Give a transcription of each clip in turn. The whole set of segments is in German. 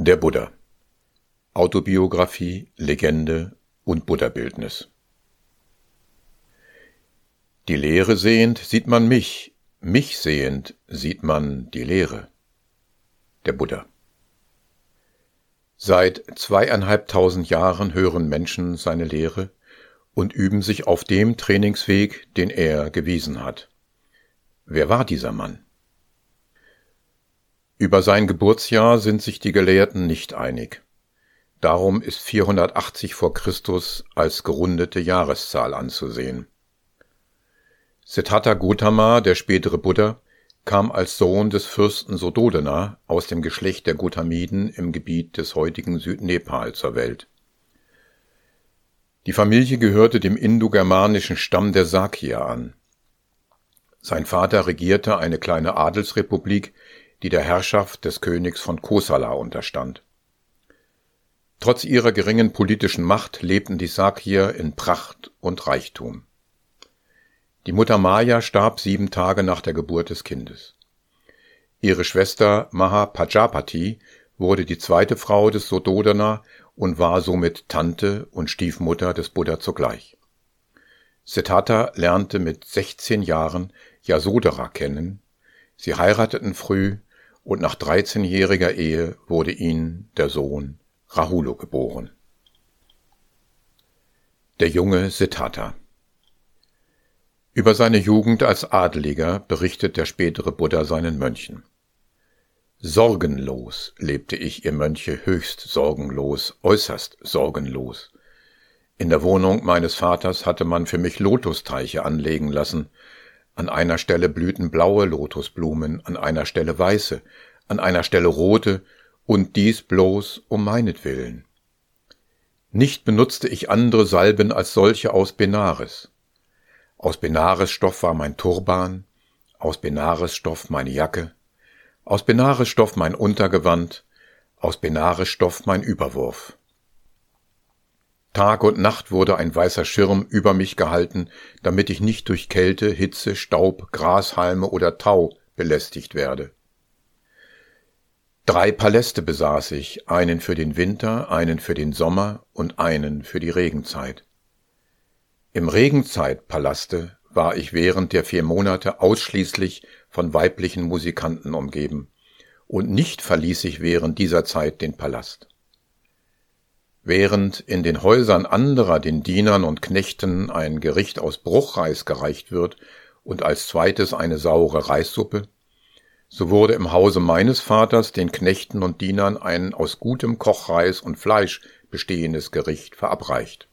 Der Buddha Autobiografie, Legende und Buddha-Bildnis Die Lehre sehend sieht man mich, mich sehend sieht man die Lehre. Der Buddha Seit zweieinhalbtausend Jahren hören Menschen seine Lehre und üben sich auf dem Trainingsweg, den er gewiesen hat. Wer war dieser Mann? Über sein Geburtsjahr sind sich die Gelehrten nicht einig. Darum ist 480 vor Christus als gerundete Jahreszahl anzusehen. Siddhartha Gautama, der spätere Buddha, kam als Sohn des Fürsten Sododana aus dem Geschlecht der Gautamiden im Gebiet des heutigen Südnepal zur Welt. Die Familie gehörte dem indogermanischen Stamm der Sakya an. Sein Vater regierte eine kleine Adelsrepublik die der Herrschaft des Königs von Kosala unterstand. Trotz ihrer geringen politischen Macht lebten die Sakyer in Pracht und Reichtum. Die Mutter Maya starb sieben Tage nach der Geburt des Kindes. Ihre Schwester Mahapajapati wurde die zweite Frau des Sododana und war somit Tante und Stiefmutter des Buddha zugleich. Siddhartha lernte mit 16 Jahren Yasodhara kennen. Sie heirateten früh und nach 13-jähriger Ehe wurde ihnen der Sohn Rahulo geboren. Der junge Siddhartha Über seine Jugend als Adeliger berichtet der spätere Buddha seinen Mönchen. Sorgenlos lebte ich, ihr Mönche, höchst sorgenlos, äußerst sorgenlos. In der Wohnung meines Vaters hatte man für mich Lotusteiche anlegen lassen, an einer Stelle blühten blaue Lotusblumen, an einer Stelle weiße, an einer Stelle rote, und dies bloß um meinetwillen. Nicht benutzte ich andere Salben als solche aus Benares. Aus Benaresstoff war mein Turban, aus Benaresstoff meine Jacke, aus Benaresstoff mein Untergewand, aus Benaresstoff mein Überwurf. Tag und Nacht wurde ein weißer Schirm über mich gehalten, damit ich nicht durch Kälte, Hitze, Staub, Grashalme oder Tau belästigt werde. Drei Paläste besaß ich, einen für den Winter, einen für den Sommer und einen für die Regenzeit. Im Regenzeitpalaste war ich während der vier Monate ausschließlich von weiblichen Musikanten umgeben, und nicht verließ ich während dieser Zeit den Palast. Während in den Häusern anderer den Dienern und Knechten ein Gericht aus Bruchreis gereicht wird und als zweites eine saure Reissuppe, so wurde im Hause meines Vaters den Knechten und Dienern ein aus gutem Kochreis und Fleisch bestehendes Gericht verabreicht.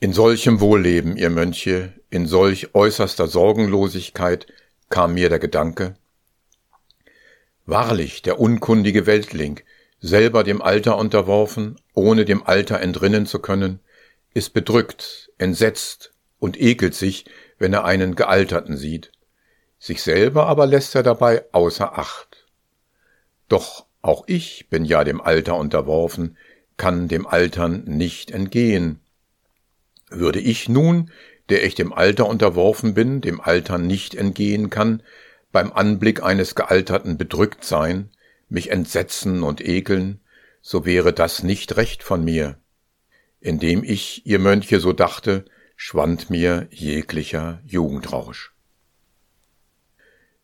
In solchem Wohlleben, ihr Mönche, in solch äußerster Sorgenlosigkeit kam mir der Gedanke, Wahrlich, der unkundige Weltling, selber dem Alter unterworfen, ohne dem Alter entrinnen zu können, ist bedrückt, entsetzt und ekelt sich, wenn er einen Gealterten sieht. Sich selber aber lässt er dabei außer Acht. Doch auch ich bin ja dem Alter unterworfen, kann dem Altern nicht entgehen. Würde ich nun, der ich dem Alter unterworfen bin, dem Altern nicht entgehen kann, beim Anblick eines Gealterten bedrückt sein, mich entsetzen und ekeln, so wäre das nicht recht von mir. Indem ich, ihr Mönche, so dachte, schwand mir jeglicher Jugendrausch.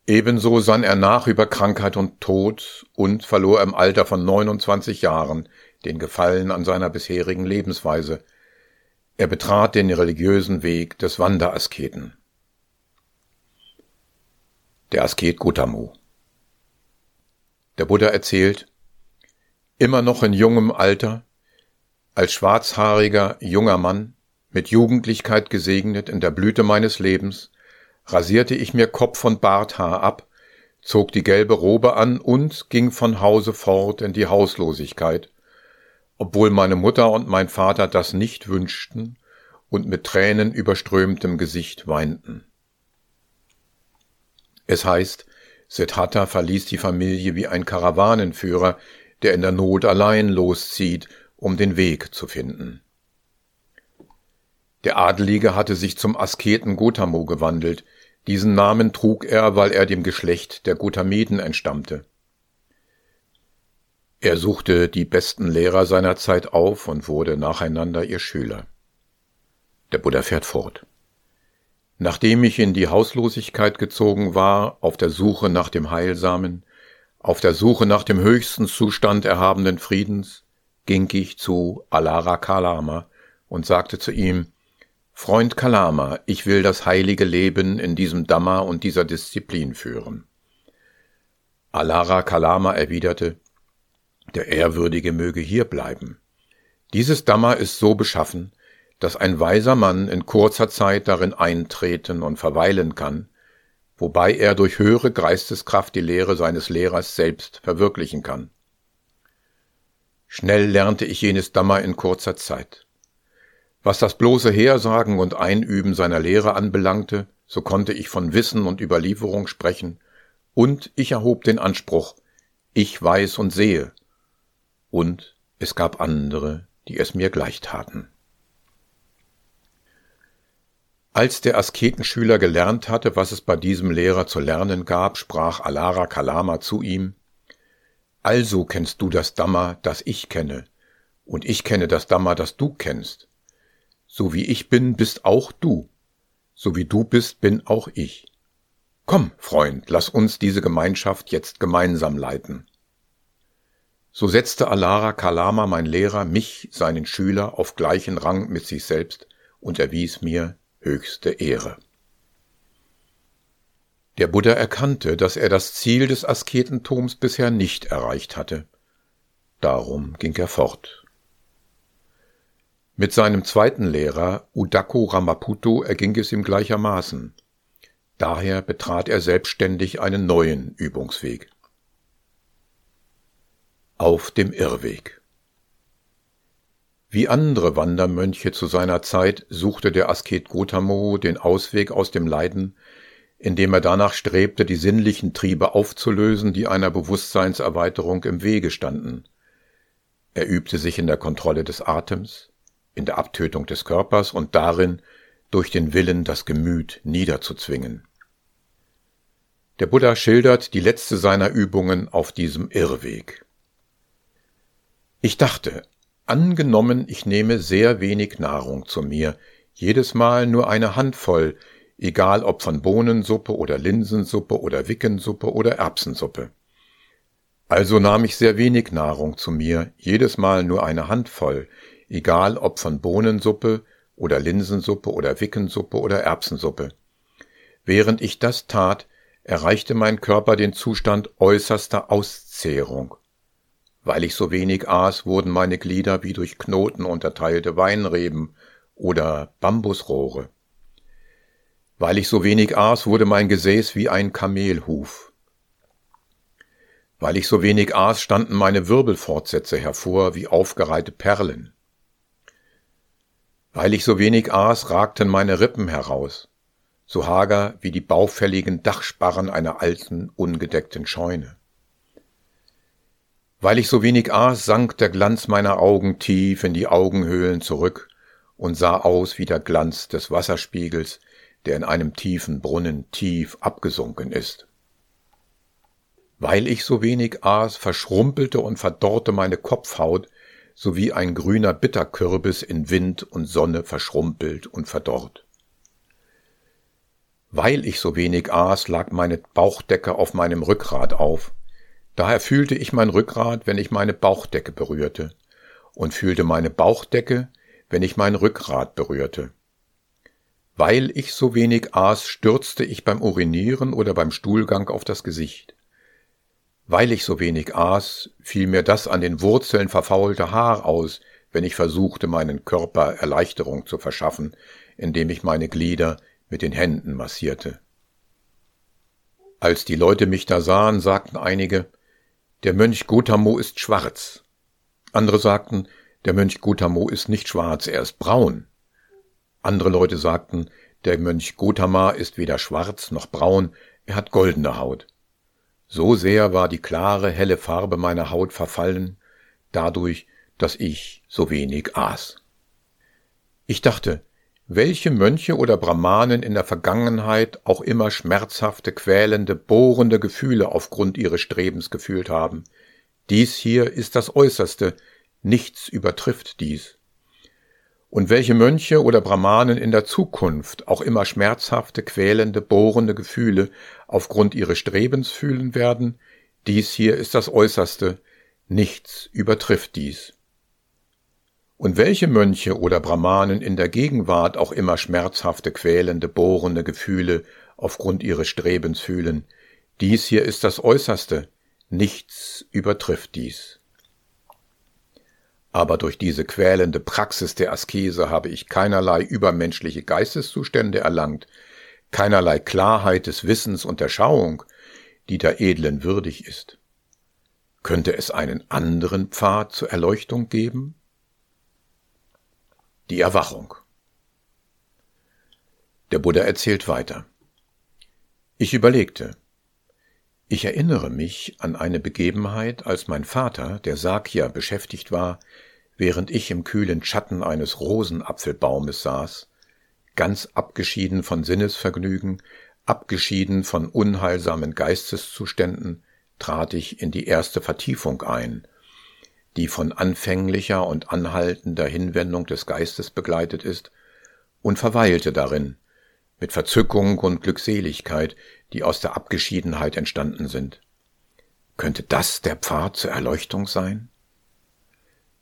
Ebenso sann er nach über Krankheit und Tod und verlor im Alter von 29 Jahren den Gefallen an seiner bisherigen Lebensweise. Er betrat den religiösen Weg des Wanderasketen. Der Asket Gutamu der Buddha erzählt, immer noch in jungem Alter, als schwarzhaariger junger Mann, mit Jugendlichkeit gesegnet in der Blüte meines Lebens, rasierte ich mir Kopf und Barthaar ab, zog die gelbe Robe an und ging von Hause fort in die Hauslosigkeit, obwohl meine Mutter und mein Vater das nicht wünschten und mit Tränen überströmtem Gesicht weinten. Es heißt, Siddhartha verließ die Familie wie ein Karawanenführer, der in der Not allein loszieht, um den Weg zu finden. Der Adelige hatte sich zum Asketen Gotamo gewandelt, diesen Namen trug er, weil er dem Geschlecht der Gotameden entstammte. Er suchte die besten Lehrer seiner Zeit auf und wurde nacheinander ihr Schüler. Der Buddha fährt fort. Nachdem ich in die Hauslosigkeit gezogen war, auf der Suche nach dem Heilsamen, auf der Suche nach dem höchsten Zustand erhabenen Friedens, ging ich zu Alara Kalama und sagte zu ihm, Freund Kalama, ich will das heilige Leben in diesem Dhamma und dieser Disziplin führen. Alara Kalama erwiderte, der Ehrwürdige möge hier bleiben. Dieses Dhamma ist so beschaffen, dass ein weiser Mann in kurzer Zeit darin eintreten und verweilen kann, wobei er durch höhere Geisteskraft die Lehre seines Lehrers selbst verwirklichen kann. Schnell lernte ich jenes Dhamma in kurzer Zeit. Was das bloße Hersagen und Einüben seiner Lehre anbelangte, so konnte ich von Wissen und Überlieferung sprechen, und ich erhob den Anspruch, ich weiß und sehe, und es gab andere, die es mir gleich taten. Als der Asketenschüler gelernt hatte, was es bei diesem Lehrer zu lernen gab, sprach Alara Kalama zu ihm, Also kennst du das Dhamma, das ich kenne, und ich kenne das Dhamma, das du kennst. So wie ich bin, bist auch du, so wie du bist, bin auch ich. Komm, Freund, lass uns diese Gemeinschaft jetzt gemeinsam leiten. So setzte Alara Kalama, mein Lehrer, mich, seinen Schüler, auf gleichen Rang mit sich selbst und erwies mir höchste Ehre. Der Buddha erkannte, dass er das Ziel des Asketentums bisher nicht erreicht hatte. Darum ging er fort. Mit seinem zweiten Lehrer, Udako Ramaputo, erging es ihm gleichermaßen. Daher betrat er selbstständig einen neuen Übungsweg auf dem Irrweg. Wie andere Wandermönche zu seiner Zeit suchte der Asket Gotamo den Ausweg aus dem Leiden, indem er danach strebte, die sinnlichen Triebe aufzulösen, die einer Bewusstseinserweiterung im Wege standen. Er übte sich in der Kontrolle des Atems, in der Abtötung des Körpers und darin, durch den Willen das Gemüt niederzuzwingen. Der Buddha schildert die letzte seiner Übungen auf diesem Irrweg. Ich dachte, angenommen, ich nehme sehr wenig Nahrung zu mir, jedes Mal nur eine Handvoll, egal ob von Bohnensuppe oder Linsensuppe oder Wickensuppe oder Erbsensuppe. Also nahm ich sehr wenig Nahrung zu mir, jedes Mal nur eine Handvoll, egal ob von Bohnensuppe oder Linsensuppe oder Wickensuppe oder Erbsensuppe. Während ich das tat, erreichte mein Körper den Zustand äußerster Auszehrung. Weil ich so wenig aß, wurden meine Glieder wie durch Knoten unterteilte Weinreben oder Bambusrohre. Weil ich so wenig aß, wurde mein Gesäß wie ein Kamelhuf. Weil ich so wenig aß, standen meine Wirbelfortsätze hervor wie aufgereihte Perlen. Weil ich so wenig aß, ragten meine Rippen heraus, so hager wie die baufälligen Dachsparren einer alten, ungedeckten Scheune. Weil ich so wenig aß, sank der Glanz meiner Augen tief in die Augenhöhlen zurück und sah aus wie der Glanz des Wasserspiegels, der in einem tiefen Brunnen tief abgesunken ist. Weil ich so wenig aß, verschrumpelte und verdorrte meine Kopfhaut, so wie ein grüner Bitterkürbis in Wind und Sonne verschrumpelt und verdorrt. Weil ich so wenig aß, lag meine Bauchdecke auf meinem Rückgrat auf, Daher fühlte ich mein Rückgrat, wenn ich meine Bauchdecke berührte, und fühlte meine Bauchdecke, wenn ich mein Rückgrat berührte. Weil ich so wenig aß, stürzte ich beim Urinieren oder beim Stuhlgang auf das Gesicht. Weil ich so wenig aß, fiel mir das an den Wurzeln verfaulte Haar aus, wenn ich versuchte, meinen Körper Erleichterung zu verschaffen, indem ich meine Glieder mit den Händen massierte. Als die Leute mich da sahen, sagten einige, der Mönch Gotamo ist schwarz. Andere sagten, der Mönch Gotamo ist nicht schwarz, er ist braun. Andere Leute sagten, der Mönch Gotama ist weder schwarz noch braun, er hat goldene Haut. So sehr war die klare, helle Farbe meiner Haut verfallen, dadurch, dass ich so wenig aß. Ich dachte, welche Mönche oder Brahmanen in der Vergangenheit auch immer schmerzhafte, quälende, bohrende Gefühle aufgrund ihres Strebens gefühlt haben, Dies hier ist das Äußerste, nichts übertrifft dies. Und welche Mönche oder Brahmanen in der Zukunft auch immer schmerzhafte, quälende, bohrende Gefühle aufgrund ihres Strebens fühlen werden, dies hier ist das Äußerste, nichts übertrifft dies. Und welche Mönche oder Brahmanen in der Gegenwart auch immer schmerzhafte, quälende, bohrende Gefühle aufgrund ihres Strebens fühlen, dies hier ist das Äußerste, nichts übertrifft dies. Aber durch diese quälende Praxis der Askese habe ich keinerlei übermenschliche Geisteszustände erlangt, keinerlei Klarheit des Wissens und der Schauung, die der Edlen würdig ist. Könnte es einen anderen Pfad zur Erleuchtung geben? Die Erwachung. Der Buddha erzählt weiter. Ich überlegte. Ich erinnere mich an eine Begebenheit, als mein Vater, der Sakya, beschäftigt war, während ich im kühlen Schatten eines Rosenapfelbaumes saß, ganz abgeschieden von Sinnesvergnügen, abgeschieden von unheilsamen Geisteszuständen, trat ich in die erste Vertiefung ein, die von anfänglicher und anhaltender Hinwendung des Geistes begleitet ist, und verweilte darin, mit Verzückung und Glückseligkeit, die aus der Abgeschiedenheit entstanden sind. Könnte das der Pfad zur Erleuchtung sein?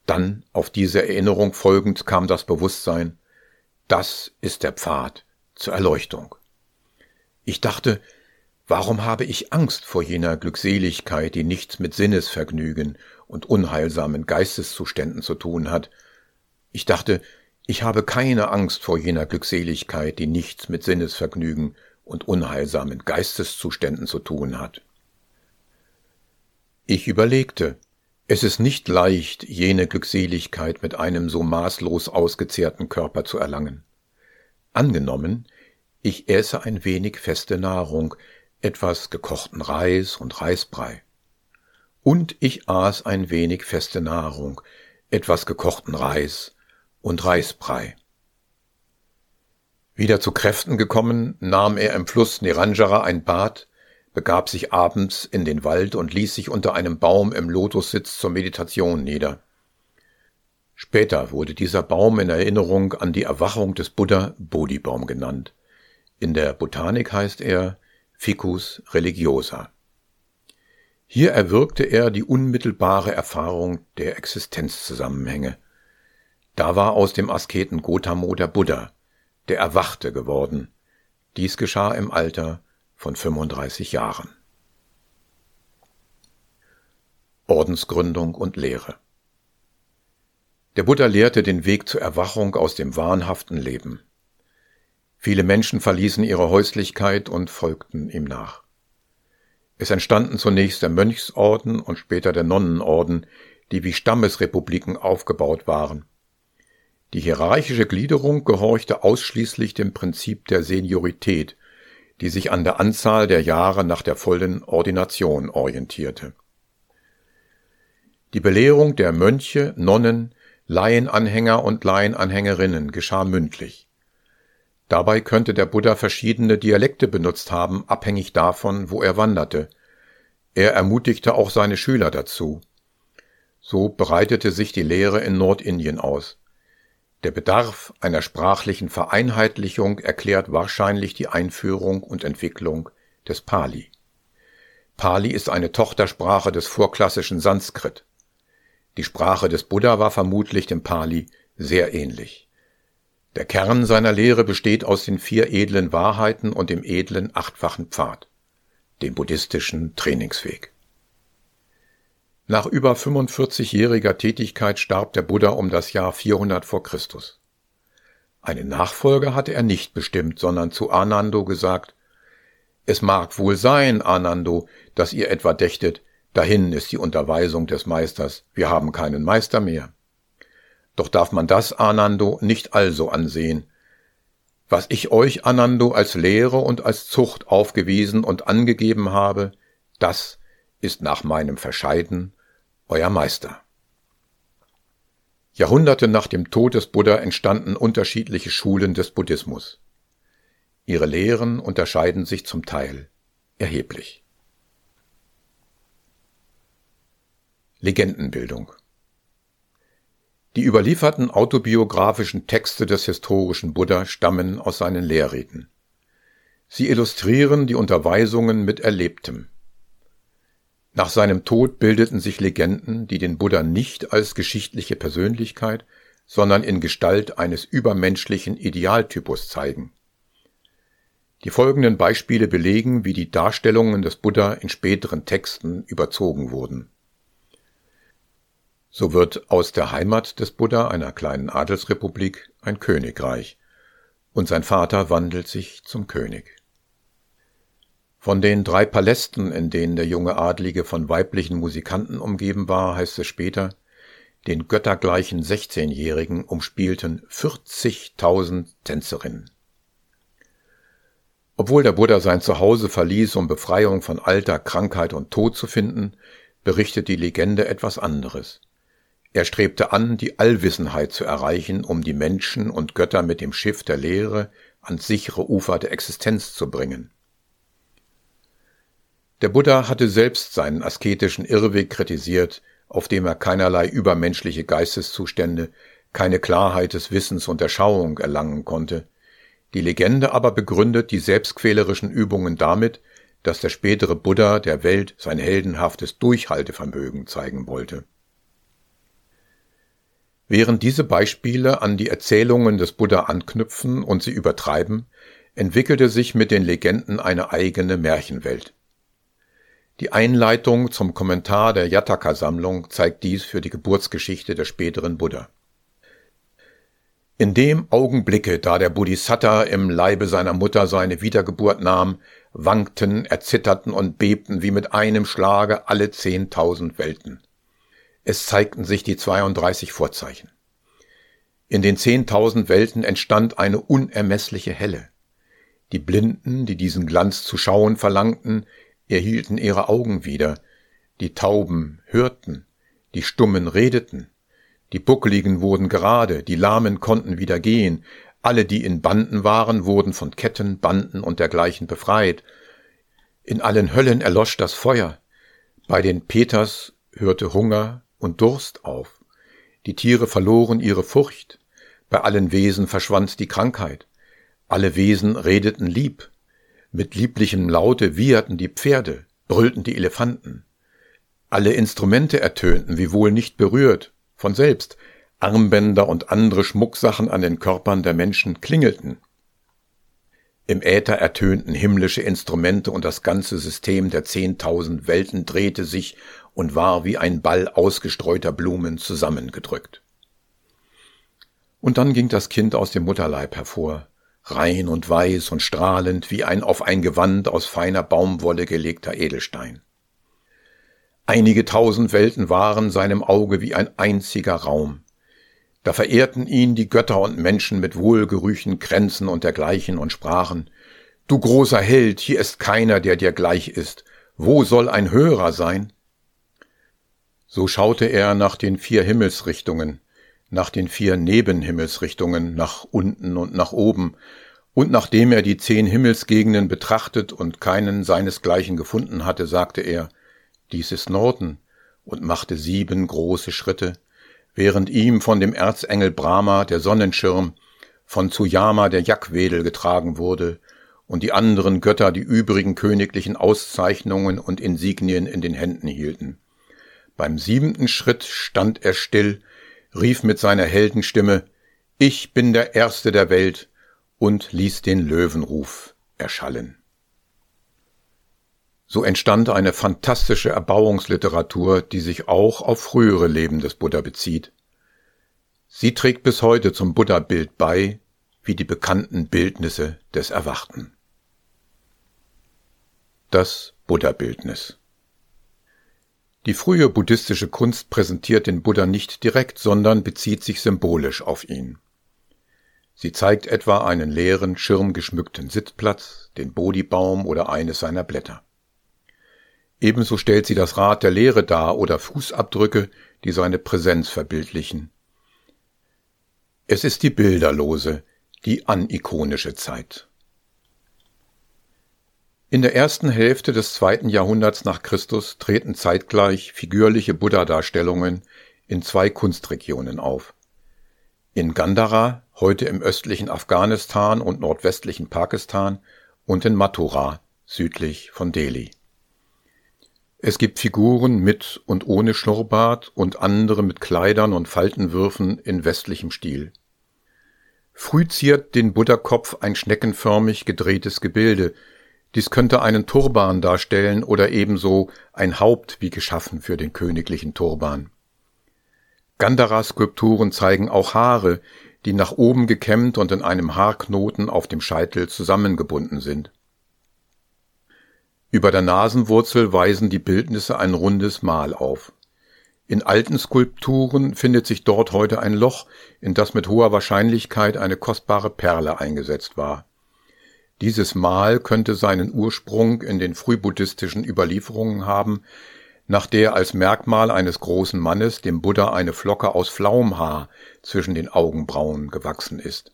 Dann, auf diese Erinnerung folgend, kam das Bewusstsein, das ist der Pfad zur Erleuchtung. Ich dachte, warum habe ich Angst vor jener Glückseligkeit, die nichts mit Sinnesvergnügen und unheilsamen Geisteszuständen zu tun hat? Ich dachte, ich habe keine Angst vor jener Glückseligkeit, die nichts mit Sinnesvergnügen und unheilsamen Geisteszuständen zu tun hat. Ich überlegte, es ist nicht leicht, jene Glückseligkeit mit einem so maßlos ausgezehrten Körper zu erlangen. Angenommen, ich esse ein wenig feste Nahrung, etwas gekochten Reis und Reisbrei. Und ich aß ein wenig feste Nahrung, etwas gekochten Reis und Reisbrei. Wieder zu Kräften gekommen, nahm er im Fluss Niranjara ein Bad, begab sich abends in den Wald und ließ sich unter einem Baum im Lotussitz zur Meditation nieder. Später wurde dieser Baum in Erinnerung an die Erwachung des Buddha Bodhibaum genannt. In der Botanik heißt er Ficus religiosa. Hier erwirkte er die unmittelbare Erfahrung der Existenzzusammenhänge. Da war aus dem Asketen Gotamo der Buddha, der Erwachte geworden. Dies geschah im Alter von 35 Jahren. Ordensgründung und Lehre Der Buddha lehrte den Weg zur Erwachung aus dem wahnhaften Leben. Viele Menschen verließen ihre Häuslichkeit und folgten ihm nach. Es entstanden zunächst der Mönchsorden und später der Nonnenorden, die wie Stammesrepubliken aufgebaut waren. Die hierarchische Gliederung gehorchte ausschließlich dem Prinzip der Seniorität, die sich an der Anzahl der Jahre nach der vollen Ordination orientierte. Die Belehrung der Mönche, Nonnen, Laienanhänger und Laienanhängerinnen geschah mündlich. Dabei könnte der Buddha verschiedene Dialekte benutzt haben, abhängig davon, wo er wanderte. Er ermutigte auch seine Schüler dazu. So breitete sich die Lehre in Nordindien aus. Der Bedarf einer sprachlichen Vereinheitlichung erklärt wahrscheinlich die Einführung und Entwicklung des Pali. Pali ist eine Tochtersprache des vorklassischen Sanskrit. Die Sprache des Buddha war vermutlich dem Pali sehr ähnlich. Der Kern seiner Lehre besteht aus den vier edlen Wahrheiten und dem edlen achtfachen Pfad, dem buddhistischen Trainingsweg. Nach über 45-jähriger Tätigkeit starb der Buddha um das Jahr 400 vor Christus. Einen Nachfolger hatte er nicht bestimmt, sondern zu Anando gesagt, es mag wohl sein, Anando, dass ihr etwa dächtet, dahin ist die Unterweisung des Meisters, wir haben keinen Meister mehr. Doch darf man das, Anando, nicht also ansehen. Was ich euch, Anando, als Lehre und als Zucht aufgewiesen und angegeben habe, das ist nach meinem Verscheiden euer Meister. Jahrhunderte nach dem Tod des Buddha entstanden unterschiedliche Schulen des Buddhismus. Ihre Lehren unterscheiden sich zum Teil erheblich. Legendenbildung Die überlieferten autobiografischen Texte des historischen Buddha stammen aus seinen Lehrreden. Sie illustrieren die Unterweisungen mit Erlebtem. Nach seinem Tod bildeten sich Legenden, die den Buddha nicht als geschichtliche Persönlichkeit, sondern in Gestalt eines übermenschlichen Idealtypus zeigen. Die folgenden Beispiele belegen, wie die Darstellungen des Buddha in späteren Texten überzogen wurden. So wird aus der Heimat des Buddha, einer kleinen Adelsrepublik, ein Königreich, und sein Vater wandelt sich zum König. Von den drei Palästen, in denen der junge Adlige von weiblichen Musikanten umgeben war, heißt es später, den göttergleichen 16-Jährigen umspielten 40.000 Tänzerinnen. Obwohl der Buddha sein Zuhause verließ, um Befreiung von Alter, Krankheit und Tod zu finden, berichtet die Legende etwas anderes. Er strebte an, die Allwissenheit zu erreichen, um die Menschen und Götter mit dem Schiff der Lehre ans sichere Ufer der Existenz zu bringen. Der Buddha hatte selbst seinen asketischen Irrweg kritisiert, auf dem er keinerlei übermenschliche Geisteszustände, keine Klarheit des Wissens und der Schauung erlangen konnte. Die Legende aber begründet die selbstquälerischen Übungen damit, dass der spätere Buddha der Welt sein heldenhaftes Durchhaltevermögen zeigen wollte. Während diese Beispiele an die Erzählungen des Buddha anknüpfen und sie übertreiben, entwickelte sich mit den Legenden eine eigene Märchenwelt. Die Einleitung zum Kommentar der Jataka-Sammlung zeigt dies für die Geburtsgeschichte der späteren Buddha. In dem Augenblicke, da der Bodhisatta im Leibe seiner Mutter seine Wiedergeburt nahm, wankten, erzitterten und bebten wie mit einem Schlage alle zehntausend Welten. Es zeigten sich die 32 Vorzeichen. In den zehntausend Welten entstand eine unermessliche Helle. Die Blinden, die diesen Glanz zu schauen verlangten, erhielten ihre Augen wieder, die Tauben hörten, die Stummen redeten, die Buckligen wurden gerade, die Lahmen konnten wieder gehen, alle, die in Banden waren, wurden von Ketten, Banden und dergleichen befreit. In allen Höllen erlosch das Feuer. Bei den Peters hörte Hunger und Durst auf. Die Tiere verloren ihre Furcht. Bei allen Wesen verschwand die Krankheit. Alle Wesen redeten lieb. Mit lieblichem Laute wieherten die Pferde, brüllten die Elefanten. Alle Instrumente ertönten, wiewohl nicht berührt, von selbst, Armbänder und andere Schmucksachen an den Körpern der Menschen klingelten. Im Äther ertönten himmlische Instrumente und das ganze System der zehntausend Welten drehte sich und war wie ein Ball ausgestreuter Blumen zusammengedrückt. Und dann ging das Kind aus dem Mutterleib hervor, rein und weiß und strahlend wie ein auf ein Gewand aus feiner Baumwolle gelegter Edelstein. Einige tausend Welten waren seinem Auge wie ein einziger Raum. Da verehrten ihn die Götter und Menschen mit wohlgerüchen Kränzen und dergleichen und sprachen, Du großer Held, hier ist keiner, der dir gleich ist. Wo soll ein höherer sein? So schaute er nach den vier Himmelsrichtungen, nach den vier Nebenhimmelsrichtungen, nach unten und nach oben, und nachdem er die zehn Himmelsgegenden betrachtet und keinen seinesgleichen gefunden hatte, sagte er, dies ist Norden, und machte sieben große Schritte, während ihm von dem Erzengel Brahma der Sonnenschirm, von Tsuyama der Jackwedel getragen wurde, und die anderen Götter die übrigen königlichen Auszeichnungen und Insignien in den Händen hielten. Beim siebenten Schritt stand er still, rief mit seiner Heldenstimme Ich bin der Erste der Welt und ließ den Löwenruf erschallen. So entstand eine fantastische Erbauungsliteratur, die sich auch auf frühere Leben des Buddha bezieht. Sie trägt bis heute zum Buddha-Bild bei, wie die bekannten Bildnisse des Erwachten. Das Buddha-Bildnis die frühe buddhistische Kunst präsentiert den Buddha nicht direkt, sondern bezieht sich symbolisch auf ihn. Sie zeigt etwa einen leeren, schirmgeschmückten Sitzplatz, den Bodhibaum oder eines seiner Blätter. Ebenso stellt sie das Rad der Lehre dar oder Fußabdrücke, die seine Präsenz verbildlichen. Es ist die bilderlose, die anikonische Zeit. In der ersten Hälfte des zweiten Jahrhunderts nach Christus treten zeitgleich figürliche Buddha-Darstellungen in zwei Kunstregionen auf. In Gandhara, heute im östlichen Afghanistan und nordwestlichen Pakistan, und in Mathura, südlich von Delhi. Es gibt Figuren mit und ohne Schnurrbart und andere mit Kleidern und Faltenwürfen in westlichem Stil. Früh ziert den Buddha-Kopf ein schneckenförmig gedrehtes Gebilde, dies könnte einen Turban darstellen oder ebenso ein Haupt wie geschaffen für den königlichen Turban. Gandhara-Skulpturen zeigen auch Haare, die nach oben gekämmt und in einem Haarknoten auf dem Scheitel zusammengebunden sind. Über der Nasenwurzel weisen die Bildnisse ein rundes Mal auf. In alten Skulpturen findet sich dort heute ein Loch, in das mit hoher Wahrscheinlichkeit eine kostbare Perle eingesetzt war dieses Mal könnte seinen Ursprung in den frühbuddhistischen Überlieferungen haben, nach der als Merkmal eines großen Mannes dem Buddha eine Flocke aus Flaumhaar zwischen den Augenbrauen gewachsen ist.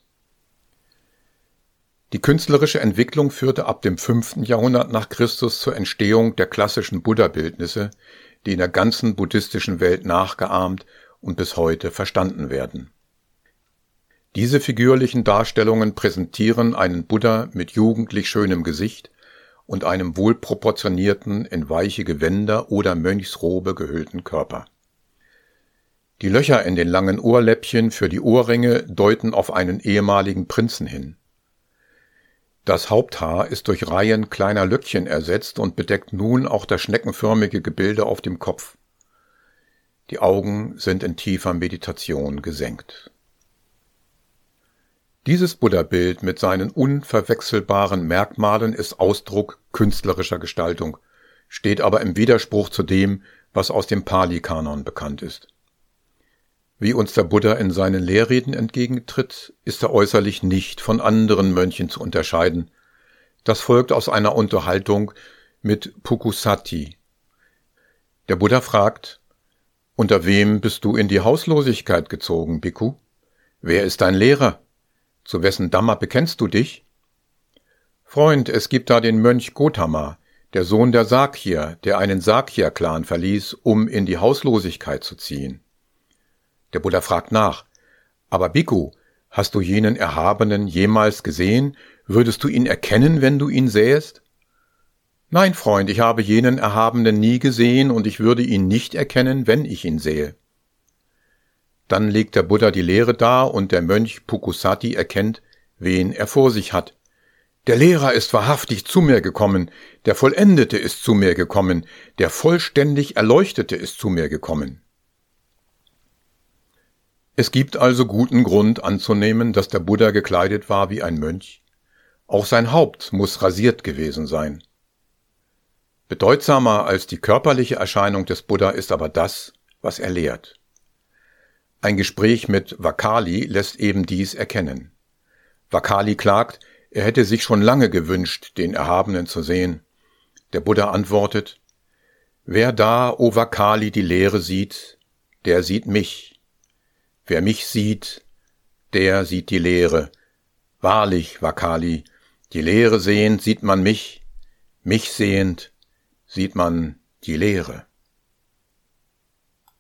Die künstlerische Entwicklung führte ab dem fünften Jahrhundert nach Christus zur Entstehung der klassischen Buddha-Bildnisse, die in der ganzen buddhistischen Welt nachgeahmt und bis heute verstanden werden diese figürlichen Darstellungen präsentieren einen Buddha mit jugendlich schönem Gesicht und einem wohlproportionierten, in weiche Gewänder oder Mönchsrobe gehüllten Körper. Die Löcher in den langen Ohrläppchen für die Ohrringe deuten auf einen ehemaligen Prinzen hin. Das Haupthaar ist durch Reihen kleiner Löckchen ersetzt und bedeckt nun auch das schneckenförmige Gebilde auf dem Kopf. Die Augen sind in tiefer Meditation gesenkt dieses Buddha-Bild mit seinen unverwechselbaren Merkmalen ist Ausdruck künstlerischer Gestaltung, steht aber im Widerspruch zu dem, was aus dem Pali-Kanon bekannt ist. Wie uns der Buddha in seinen Lehrreden entgegentritt, ist er äußerlich nicht von anderen Mönchen zu unterscheiden. Das folgt aus einer Unterhaltung mit Pukusati. Der Buddha fragt, unter wem bist du in die Hauslosigkeit gezogen, Bhikkhu? Wer ist dein Lehrer? Zu wessen Dhamma bekennst du dich? Freund, es gibt da den Mönch Gotama, der Sohn der Sakya, der einen Sakya-Clan verließ, um in die Hauslosigkeit zu ziehen. Der Buddha fragt nach, aber Bhikkhu, hast du jenen Erhabenen jemals gesehen? Würdest du ihn erkennen, wenn du ihn sähest? Nein, Freund, ich habe jenen Erhabenen nie gesehen und ich würde ihn nicht erkennen, wenn ich ihn sähe. Dann legt der Buddha die Lehre dar und der Mönch Pukusati erkennt, wen er vor sich hat. Der Lehrer ist wahrhaftig zu mir gekommen, der Vollendete ist zu mir gekommen, der vollständig Erleuchtete ist zu mir gekommen. Es gibt also guten Grund anzunehmen, dass der Buddha gekleidet war wie ein Mönch. Auch sein Haupt muss rasiert gewesen sein. Bedeutsamer als die körperliche Erscheinung des Buddha ist aber das, was er lehrt. Ein Gespräch mit Vakali lässt eben dies erkennen. Vakali klagt, er hätte sich schon lange gewünscht, den Erhabenen zu sehen. Der Buddha antwortet, Wer da, o Vakali, die Lehre sieht, der sieht mich. Wer mich sieht, der sieht die Lehre. Wahrlich, Vakali, die Lehre sehend sieht man mich, mich sehend sieht man die Lehre.